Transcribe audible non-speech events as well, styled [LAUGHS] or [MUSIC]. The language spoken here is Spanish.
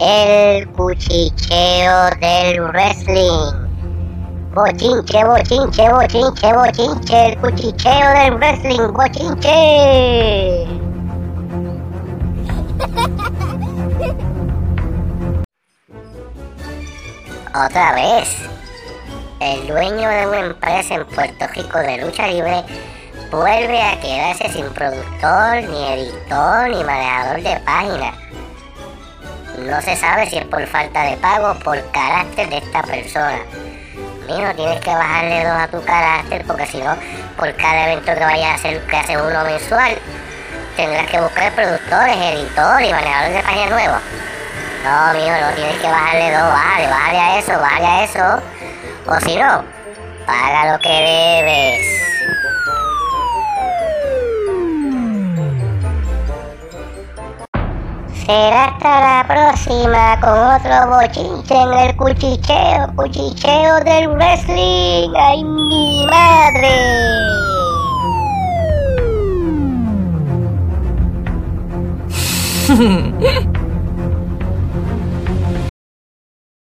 El cuchicheo del wrestling. Bochinche, bochinche, bochinche, bochinche. El cuchicheo del wrestling. Bochinche. [LAUGHS] Otra vez. El dueño de una empresa en Puerto Rico de lucha libre vuelve a quedarse sin productor, ni editor, ni manejador de página. No se sabe si es por falta de pago o por carácter de esta persona. Mijo, tienes que bajarle dos a tu carácter porque si no, por cada evento que vayas a hacer, que hace uno mensual, tendrás que buscar productores, editores y manejadores de página nuevos. No, mijo, no tienes que bajarle dos, vale, bájale a eso, bájale a eso. O si no, paga lo que debes. Será hasta la próxima con otro bochinche en el cuchicheo, cuchicheo del wrestling. ¡Ay, mi madre! [LAUGHS]